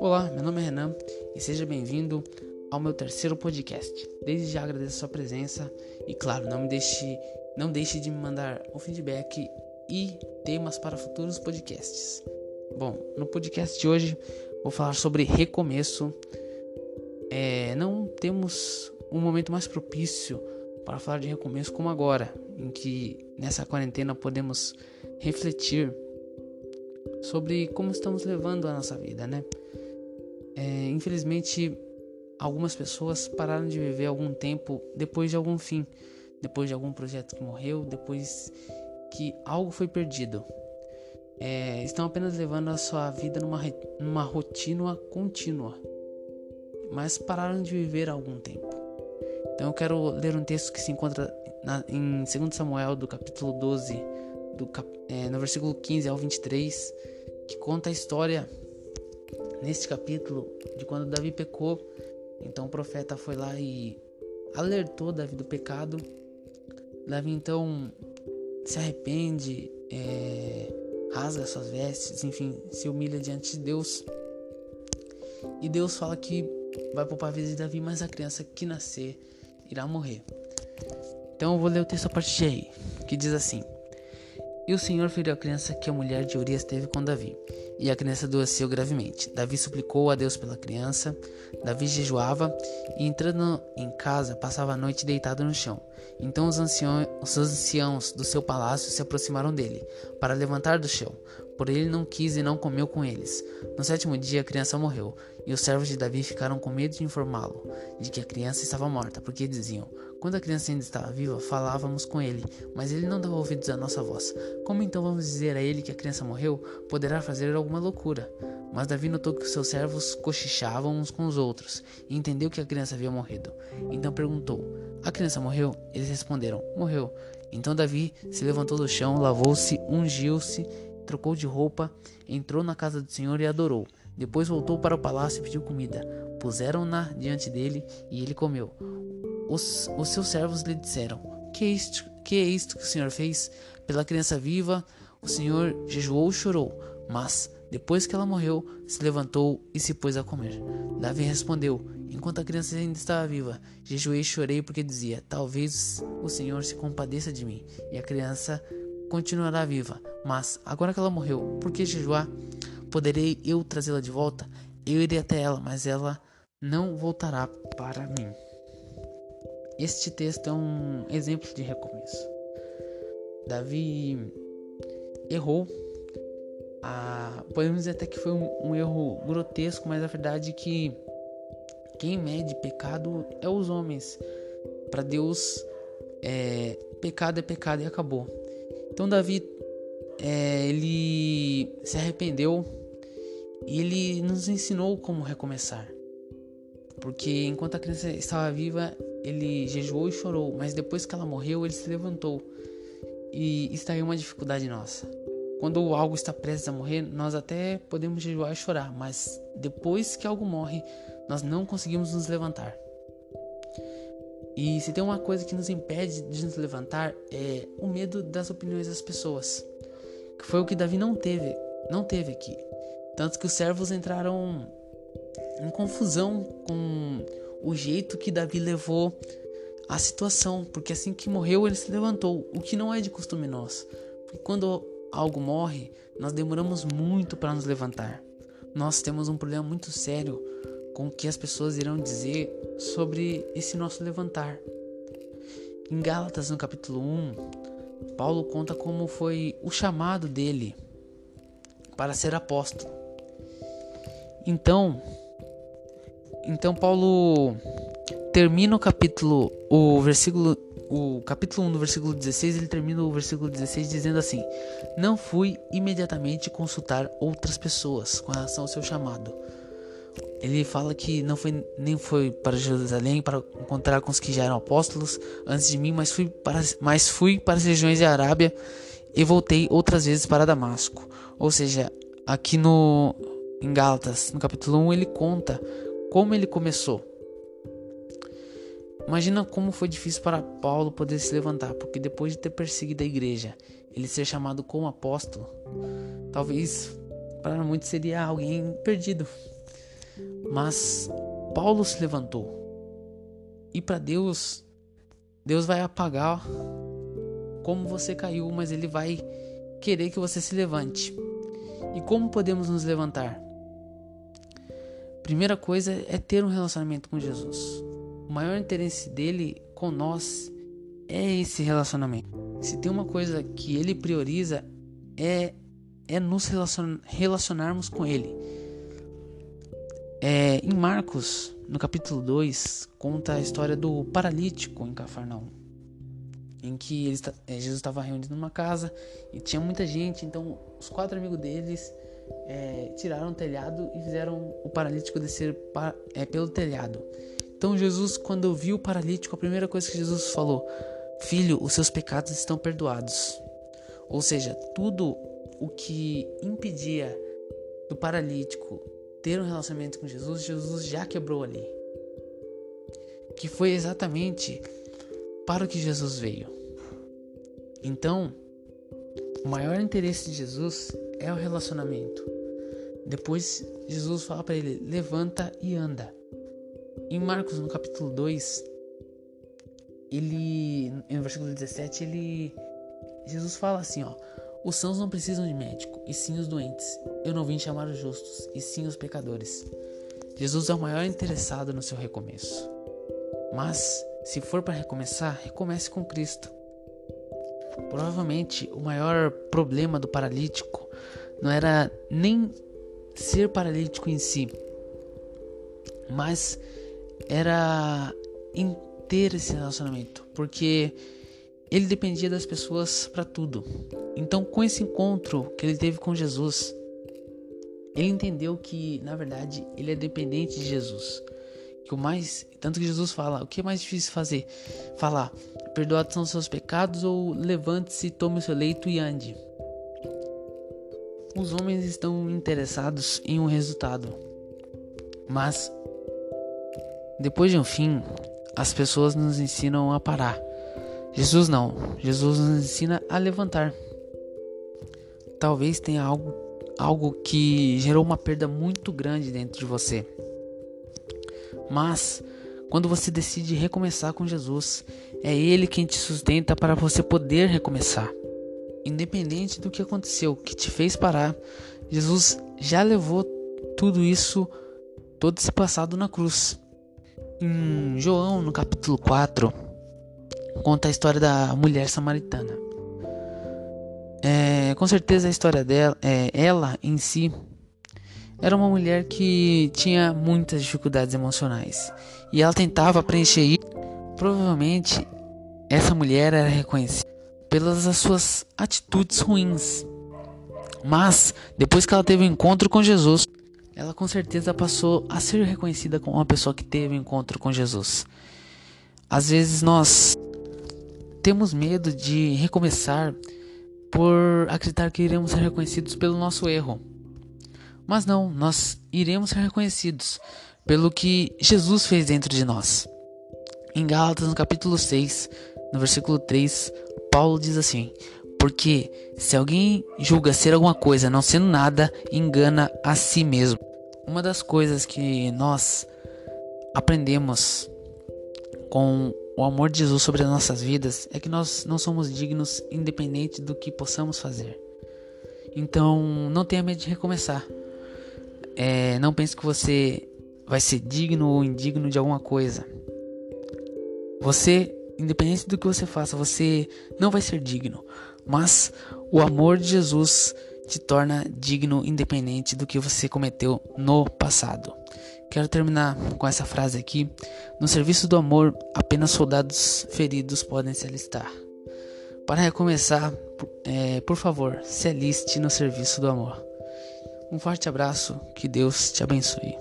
Olá, meu nome é Renan e seja bem-vindo ao meu terceiro podcast. Desde já agradeço a sua presença e claro, não me deixe, não deixe de me mandar o feedback e temas para futuros podcasts. Bom, no podcast de hoje vou falar sobre recomeço. É, não temos um momento mais propício para falar de recomeço como agora, em que nessa quarentena podemos refletir sobre como estamos levando a nossa vida, né? É, infelizmente, algumas pessoas pararam de viver algum tempo depois de algum fim, depois de algum projeto que morreu, depois que algo foi perdido. É, estão apenas levando a sua vida numa, numa rotina contínua, mas pararam de viver algum tempo. Então eu quero ler um texto que se encontra na, em 2 Samuel, do capítulo 12, do, é, no versículo 15 ao 23, que conta a história neste capítulo de quando Davi pecou. Então o profeta foi lá e alertou Davi do pecado. Davi então se arrepende, é, rasga suas vestes, enfim, se humilha diante de Deus. E Deus fala que vai poupar a vida de Davi, mas a criança que nascer irá morrer. Então eu vou ler o texto a partir de aí, que diz assim: E o Senhor feriu a criança que a mulher de Urias teve com Davi e a criança adoeceu gravemente. Davi suplicou a Deus pela criança. Davi jejuava e, entrando em casa, passava a noite deitado no chão. Então os anciãos, os anciãos do seu palácio se aproximaram dele para levantar do chão. Porém ele não quis e não comeu com eles. No sétimo dia a criança morreu, e os servos de Davi ficaram com medo de informá-lo de que a criança estava morta, porque diziam: Quando a criança ainda estava viva, falávamos com ele, mas ele não dava ouvidos à nossa voz. Como então vamos dizer a ele que a criança morreu? Poderá fazer alguma loucura. Mas Davi notou que seus servos cochichavam uns com os outros e entendeu que a criança havia morrido. Então perguntou: A criança morreu? Eles responderam: Morreu. Então Davi se levantou do chão, lavou-se, ungiu-se trocou de roupa, entrou na casa do Senhor e adorou. Depois voltou para o palácio e pediu comida. Puseram-na diante dele e ele comeu. Os, os seus servos lhe disseram: que é, isto, que é isto que o Senhor fez? Pela criança viva, o Senhor jejuou e chorou, mas depois que ela morreu, se levantou e se pôs a comer. Davi respondeu: Enquanto a criança ainda estava viva, jejuei e chorei porque dizia: Talvez o Senhor se compadeça de mim. E a criança continuará viva. Mas, agora que ela morreu, por que jejuar? Poderei eu trazê-la de volta? Eu irei até ela, mas ela não voltará para mim. Este texto é um exemplo de recomeço. Davi errou. Ah, podemos dizer até que foi um, um erro grotesco, mas a verdade é que quem mede pecado é os homens. Para Deus, é, pecado é pecado e acabou. Então Davi é, ele se arrependeu e ele nos ensinou como recomeçar. Porque enquanto a criança estava viva, ele jejuou e chorou, mas depois que ela morreu, ele se levantou. E está aí uma dificuldade nossa. Quando algo está prestes a morrer, nós até podemos jejuar e chorar, mas depois que algo morre, nós não conseguimos nos levantar. E se tem uma coisa que nos impede de nos levantar é o medo das opiniões das pessoas. Que foi o que Davi não teve, não teve aqui. Tanto que os servos entraram em confusão com o jeito que Davi levou a situação, porque assim que morreu ele se levantou, o que não é de costume nós. Porque quando algo morre, nós demoramos muito para nos levantar. Nós temos um problema muito sério com o que as pessoas irão dizer sobre esse nosso levantar. Em Gálatas, no capítulo 1, Paulo conta como foi o chamado dele para ser apóstolo. Então, então Paulo termina o capítulo, o versículo, o capítulo 1 do versículo 16, ele termina o versículo 16 dizendo assim: Não fui imediatamente consultar outras pessoas com relação ao seu chamado ele fala que não foi nem foi para Jerusalém para encontrar com os que já eram apóstolos antes de mim, mas fui para, mas fui para as regiões da Arábia e voltei outras vezes para Damasco. Ou seja, aqui no em Gálatas, no capítulo 1, ele conta como ele começou. Imagina como foi difícil para Paulo poder se levantar, porque depois de ter perseguido a igreja, ele ser chamado como apóstolo, talvez para muitos seria alguém perdido. Mas Paulo se levantou. E para Deus, Deus vai apagar como você caiu, mas ele vai querer que você se levante. E como podemos nos levantar? Primeira coisa é ter um relacionamento com Jesus. O maior interesse dele com nós é esse relacionamento. Se tem uma coisa que ele prioriza é é nos relacion, relacionarmos com ele. É, em Marcos, no capítulo 2, conta a história do paralítico em Cafarnaum. Em que eles, é, Jesus estava reunido numa casa e tinha muita gente, então os quatro amigos deles é, tiraram o telhado e fizeram o paralítico descer para, é, pelo telhado. Então Jesus, quando viu o paralítico, a primeira coisa que Jesus falou: Filho, os seus pecados estão perdoados. Ou seja, tudo o que impedia do paralítico ter um relacionamento com Jesus, Jesus já quebrou ali. Que foi exatamente para o que Jesus veio. Então, o maior interesse de Jesus é o relacionamento. Depois, Jesus fala para ele: levanta e anda. Em Marcos, no capítulo 2, ele, no versículo 17, ele, Jesus fala assim: ó, os sãos não precisam de médico, e sim os doentes. Eu não vim chamar os justos, e sim os pecadores. Jesus é o maior interessado no seu recomeço. Mas, se for para recomeçar, recomece com Cristo. Provavelmente o maior problema do paralítico não era nem ser paralítico em si, mas era em ter esse relacionamento, porque ele dependia das pessoas para tudo. Então, com esse encontro que ele teve com Jesus, ele entendeu que, na verdade, ele é dependente de Jesus. Que o mais, tanto que Jesus fala, o que é mais difícil fazer? Falar, perdoados são seus pecados ou levante-se, tome o seu leito e ande. Os homens estão interessados em um resultado, mas depois de um fim, as pessoas nos ensinam a parar Jesus não. Jesus nos ensina a levantar. Talvez tenha algo, algo que gerou uma perda muito grande dentro de você. Mas quando você decide recomeçar com Jesus, é Ele quem te sustenta para você poder recomeçar. Independente do que aconteceu, que te fez parar, Jesus já levou tudo isso, todo esse passado na cruz. Em João, no capítulo 4, conta a história da mulher samaritana. É, com certeza a história dela, é, ela em si, era uma mulher que tinha muitas dificuldades emocionais e ela tentava preencher isso. Provavelmente essa mulher era reconhecida pelas suas atitudes ruins, mas depois que ela teve o um encontro com Jesus, ela com certeza passou a ser reconhecida como uma pessoa que teve um encontro com Jesus. Às vezes nós temos medo de recomeçar por acreditar que iremos ser reconhecidos pelo nosso erro. Mas não, nós iremos ser reconhecidos pelo que Jesus fez dentro de nós. Em Gálatas, no capítulo 6, no versículo 3, Paulo diz assim: Porque se alguém julga ser alguma coisa não sendo nada, engana a si mesmo. Uma das coisas que nós aprendemos com o amor de Jesus sobre as nossas vidas é que nós não somos dignos independente do que possamos fazer. Então, não tenha medo de recomeçar. É, não pense que você vai ser digno ou indigno de alguma coisa. Você, independente do que você faça, você não vai ser digno. Mas o amor de Jesus te torna digno independente do que você cometeu no passado. Quero terminar com essa frase aqui. No serviço do amor, apenas soldados feridos podem se alistar. Para recomeçar, é, por favor, se aliste no serviço do amor. Um forte abraço, que Deus te abençoe.